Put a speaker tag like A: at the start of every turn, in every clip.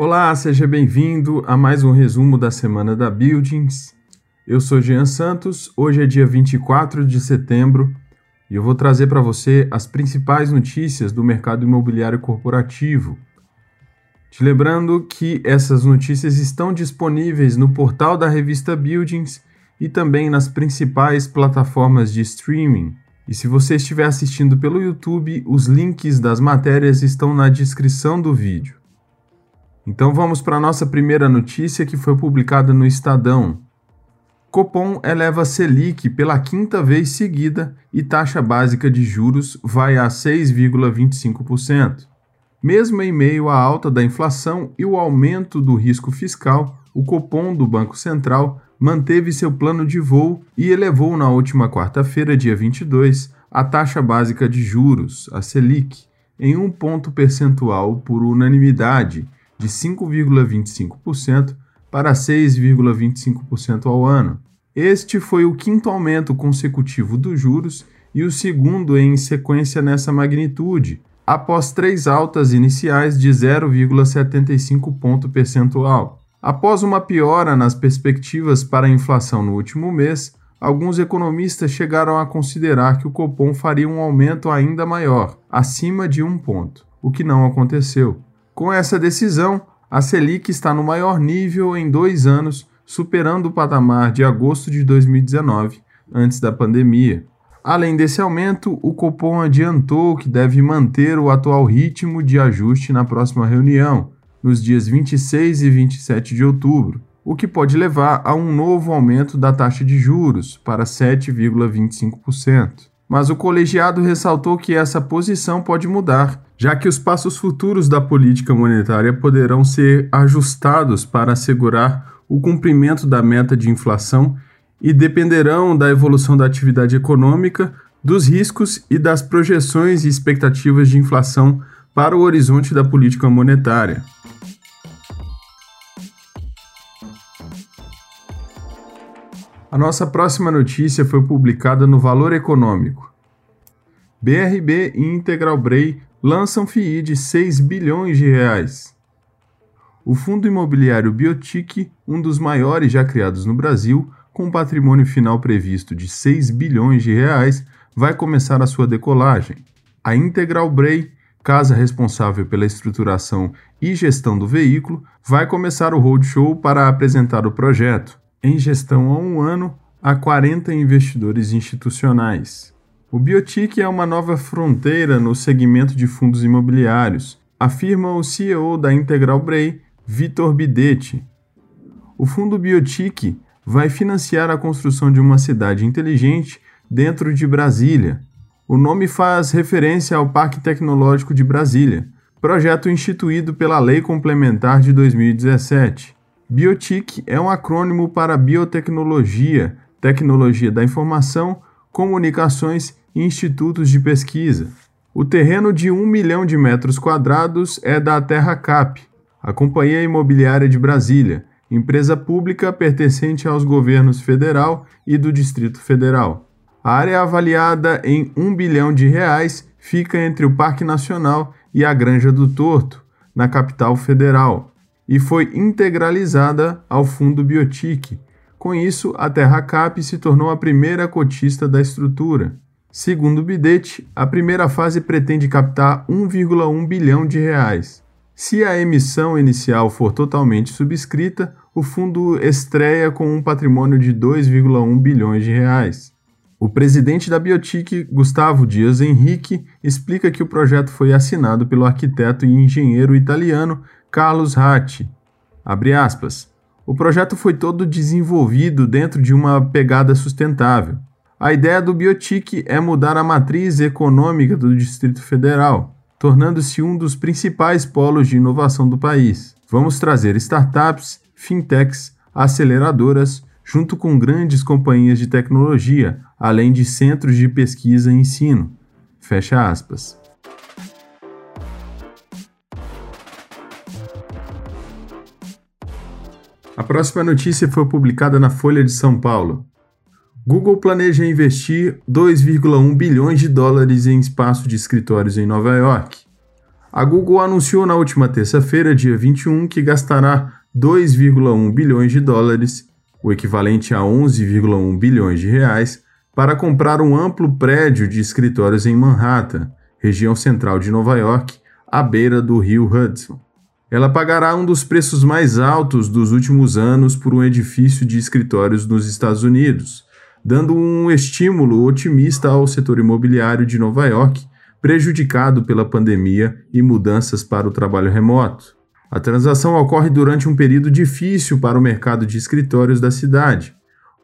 A: Olá, seja bem-vindo a mais um resumo da semana da Buildings. Eu sou Jean Santos, hoje é dia 24 de setembro e eu vou trazer para você as principais notícias do mercado imobiliário corporativo. Te lembrando que essas notícias estão disponíveis no portal da revista Buildings e também nas principais plataformas de streaming. E se você estiver assistindo pelo YouTube, os links das matérias estão na descrição do vídeo. Então vamos para a nossa primeira notícia que foi publicada no Estadão. Copom eleva Selic pela quinta vez seguida e taxa básica de juros vai a 6,25%. Mesmo em meio à alta da inflação e o aumento do risco fiscal, o Copom do Banco Central manteve seu plano de voo e elevou na última quarta-feira, dia 22, a taxa básica de juros, a Selic, em um ponto percentual por unanimidade, de 5,25% para 6,25% ao ano. Este foi o quinto aumento consecutivo dos juros e o segundo em sequência nessa magnitude, após três altas iniciais de 0,75 ponto percentual. Após uma piora nas perspectivas para a inflação no último mês, alguns economistas chegaram a considerar que o Copom faria um aumento ainda maior, acima de um ponto, o que não aconteceu. Com essa decisão, a Selic está no maior nível em dois anos, superando o patamar de agosto de 2019, antes da pandemia. Além desse aumento, o Copom adiantou que deve manter o atual ritmo de ajuste na próxima reunião, nos dias 26 e 27 de outubro, o que pode levar a um novo aumento da taxa de juros para 7,25%. Mas o colegiado ressaltou que essa posição pode mudar, já que os passos futuros da política monetária poderão ser ajustados para assegurar o cumprimento da meta de inflação e dependerão da evolução da atividade econômica, dos riscos e das projeções e expectativas de inflação para o horizonte da política monetária. A nossa próxima notícia foi publicada no Valor Econômico. BRB e Integral Bray lançam FII de 6 bilhões de reais. O fundo imobiliário Biotic, um dos maiores já criados no Brasil, com um patrimônio final previsto de 6 bilhões de reais, vai começar a sua decolagem. A Integral Bray, casa responsável pela estruturação e gestão do veículo, vai começar o roadshow para apresentar o projeto em gestão há um ano a 40 investidores institucionais. O Biotic é uma nova fronteira no segmento de fundos imobiliários, afirma o CEO da Integral Bray, Vitor Bidetti. O fundo Biotic vai financiar a construção de uma cidade inteligente dentro de Brasília. O nome faz referência ao Parque Tecnológico de Brasília, projeto instituído pela Lei Complementar de 2017. Biotic é um acrônimo para biotecnologia, tecnologia da informação, comunicações e institutos de pesquisa. O terreno de 1 milhão de metros quadrados é da Terra Cap, a Companhia Imobiliária de Brasília, empresa pública pertencente aos governos federal e do Distrito Federal. A área avaliada em 1 bilhão de reais fica entre o Parque Nacional e a Granja do Torto, na capital federal e foi integralizada ao fundo Biotic. Com isso, a TerraCap se tornou a primeira cotista da estrutura. Segundo o Bidete, a primeira fase pretende captar 1,1 bilhão de reais. Se a emissão inicial for totalmente subscrita, o fundo estreia com um patrimônio de 2,1 bilhões de reais. O presidente da Biotic, Gustavo Dias Henrique, explica que o projeto foi assinado pelo arquiteto e engenheiro italiano Carlos Ratti. Abre aspas. O projeto foi todo desenvolvido dentro de uma pegada sustentável. A ideia do Biotic é mudar a matriz econômica do Distrito Federal, tornando-se um dos principais polos de inovação do país. Vamos trazer startups, fintechs, aceleradoras, junto com grandes companhias de tecnologia, além de centros de pesquisa e ensino. Fecha aspas. A próxima notícia foi publicada na Folha de São Paulo. Google planeja investir 2,1 bilhões de dólares em espaço de escritórios em Nova York. A Google anunciou na última terça-feira, dia 21, que gastará 2,1 bilhões de dólares, o equivalente a 11,1 bilhões de reais, para comprar um amplo prédio de escritórios em Manhattan, região central de Nova York, à beira do rio Hudson. Ela pagará um dos preços mais altos dos últimos anos por um edifício de escritórios nos Estados Unidos, dando um estímulo otimista ao setor imobiliário de Nova York, prejudicado pela pandemia e mudanças para o trabalho remoto. A transação ocorre durante um período difícil para o mercado de escritórios da cidade,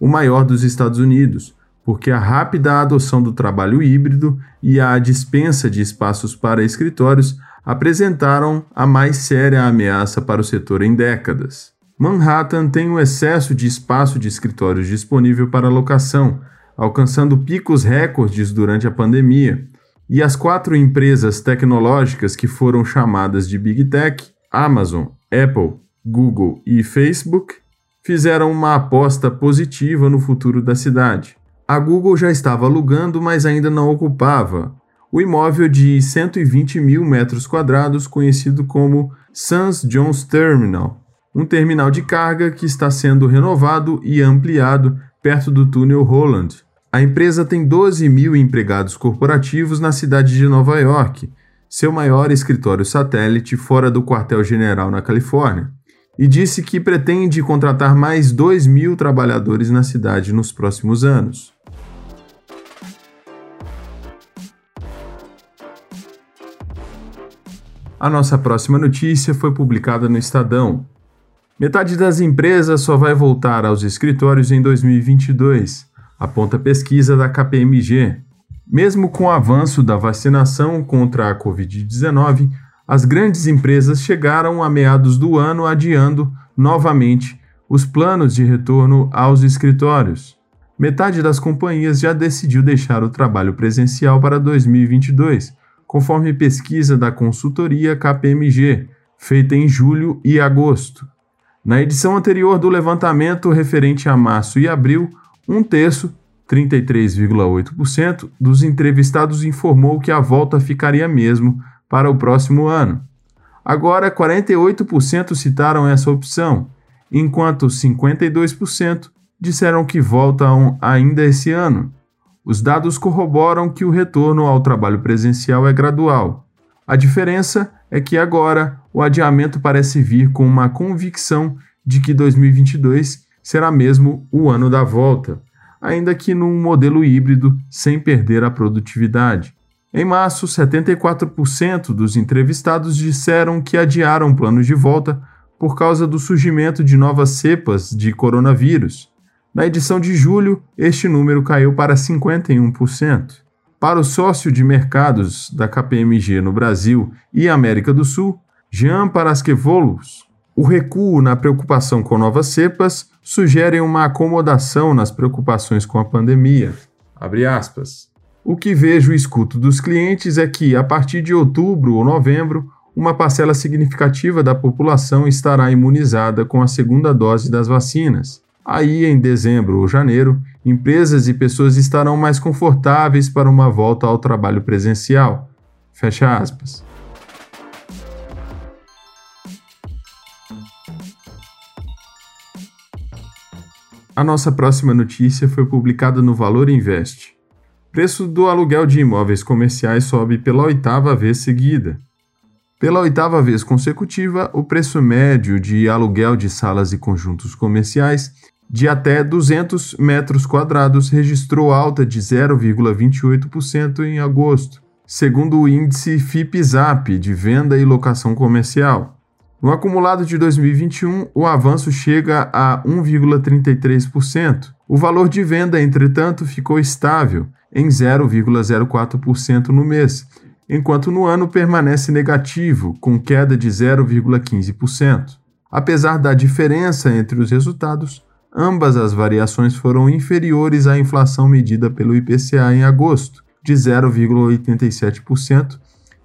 A: o maior dos Estados Unidos, porque a rápida adoção do trabalho híbrido e a dispensa de espaços para escritórios apresentaram a mais séria ameaça para o setor em décadas. Manhattan tem um excesso de espaço de escritórios disponível para locação, alcançando picos recordes durante a pandemia, e as quatro empresas tecnológicas que foram chamadas de Big Tech, Amazon, Apple, Google e Facebook, fizeram uma aposta positiva no futuro da cidade. A Google já estava alugando, mas ainda não ocupava, o imóvel de 120 mil metros quadrados, conhecido como Sans Jones Terminal, um terminal de carga que está sendo renovado e ampliado perto do túnel Holland, a empresa tem 12 mil empregados corporativos na cidade de Nova York, seu maior escritório satélite fora do quartel-general na Califórnia, e disse que pretende contratar mais 2 mil trabalhadores na cidade nos próximos anos. A nossa próxima notícia foi publicada no Estadão. Metade das empresas só vai voltar aos escritórios em 2022 aponta pesquisa da KPMG. Mesmo com o avanço da vacinação contra a Covid-19, as grandes empresas chegaram a meados do ano adiando novamente os planos de retorno aos escritórios. Metade das companhias já decidiu deixar o trabalho presencial para 2022, conforme pesquisa da consultoria KPMG, feita em julho e agosto. Na edição anterior do levantamento referente a março e abril, um terço, 33,8%, dos entrevistados informou que a volta ficaria mesmo para o próximo ano. Agora, 48% citaram essa opção, enquanto 52% disseram que voltam ainda esse ano. Os dados corroboram que o retorno ao trabalho presencial é gradual. A diferença é que agora o adiamento parece vir com uma convicção de que 2022 será mesmo o ano da volta, ainda que num modelo híbrido sem perder a produtividade. Em março, 74% dos entrevistados disseram que adiaram planos de volta por causa do surgimento de novas cepas de coronavírus. Na edição de julho, este número caiu para 51%. Para o sócio de mercados da KPMG no Brasil e América do Sul, Jean Paraskevolos, o recuo na preocupação com novas cepas sugere uma acomodação nas preocupações com a pandemia. O que vejo e escuto dos clientes é que, a partir de outubro ou novembro, uma parcela significativa da população estará imunizada com a segunda dose das vacinas. Aí, em dezembro ou janeiro, empresas e pessoas estarão mais confortáveis para uma volta ao trabalho presencial. Fecha aspas. A nossa próxima notícia foi publicada no Valor Invest. Preço do aluguel de imóveis comerciais sobe pela oitava vez seguida. Pela oitava vez consecutiva, o preço médio de aluguel de salas e conjuntos comerciais de até 200 metros quadrados registrou alta de 0,28% em agosto, segundo o índice FIPZAP de venda e locação comercial. No acumulado de 2021, o avanço chega a 1,33%. O valor de venda, entretanto, ficou estável em 0,04% no mês, enquanto no ano permanece negativo, com queda de 0,15%. Apesar da diferença entre os resultados, ambas as variações foram inferiores à inflação medida pelo IPCA em agosto, de 0,87%,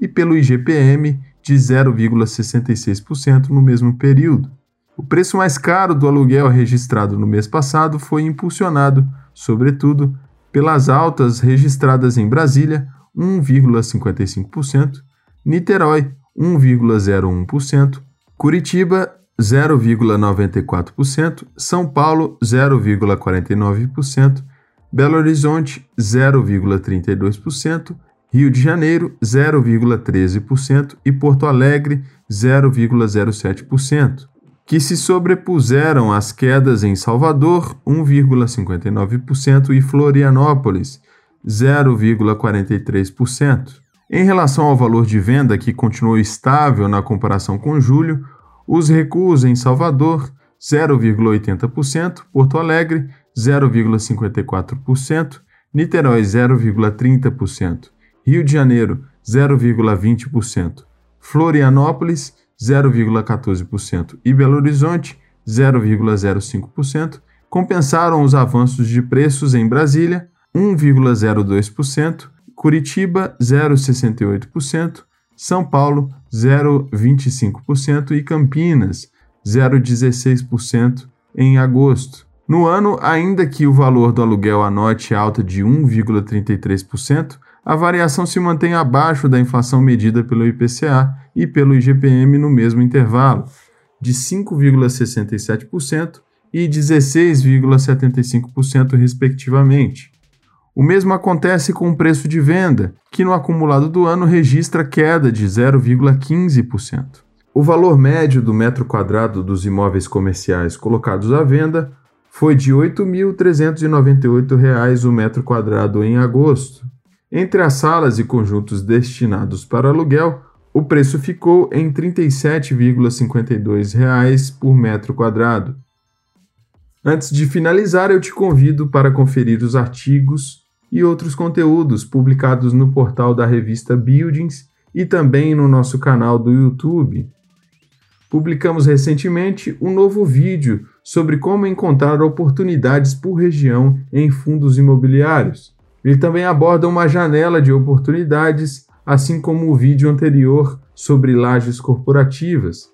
A: e pelo IGPM, de 0,66% no mesmo período. O preço mais caro do aluguel registrado no mês passado foi impulsionado, sobretudo, pelas altas registradas em Brasília, 1,55%, Niterói, 1,01%, Curitiba 0,94%, São Paulo 0,49%, Belo Horizonte 0,32%, Rio de Janeiro 0,13% e Porto Alegre 0,07%, que se sobrepuseram às quedas em Salvador 1,59% e Florianópolis 0,43%. Em relação ao valor de venda, que continuou estável na comparação com julho, os recuos em Salvador 0,80%, Porto Alegre 0,54%, Niterói 0,30%, Rio de Janeiro 0,20%, Florianópolis 0,14% e Belo Horizonte 0,05% compensaram os avanços de preços em Brasília 1,02%, Curitiba 0,68%, São Paulo 0,25% e Campinas 0,16% em agosto. No ano, ainda que o valor do aluguel anote alta de 1,33%, a variação se mantém abaixo da inflação medida pelo IPCA e pelo IGPM no mesmo intervalo, de 5,67% e 16,75%, respectivamente. O mesmo acontece com o preço de venda, que no acumulado do ano registra queda de 0,15%. O valor médio do metro quadrado dos imóveis comerciais colocados à venda foi de R$ 8.398 o metro quadrado em agosto. Entre as salas e conjuntos destinados para aluguel, o preço ficou em R$ 37,52 por metro quadrado. Antes de finalizar, eu te convido para conferir os artigos e outros conteúdos publicados no portal da revista Buildings e também no nosso canal do YouTube. Publicamos recentemente um novo vídeo sobre como encontrar oportunidades por região em fundos imobiliários. Ele também aborda uma janela de oportunidades, assim como o vídeo anterior sobre lajes corporativas.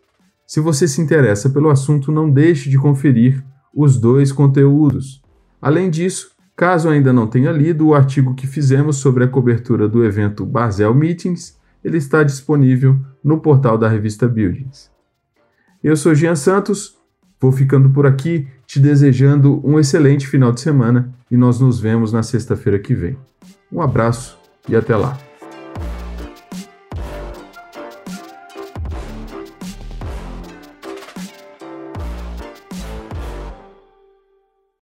A: Se você se interessa pelo assunto, não deixe de conferir os dois conteúdos. Além disso, caso ainda não tenha lido o artigo que fizemos sobre a cobertura do evento Basel Meetings, ele está disponível no portal da revista Buildings. Eu sou Jean Santos, vou ficando por aqui, te desejando um excelente final de semana e nós nos vemos na sexta-feira que vem. Um abraço e até lá.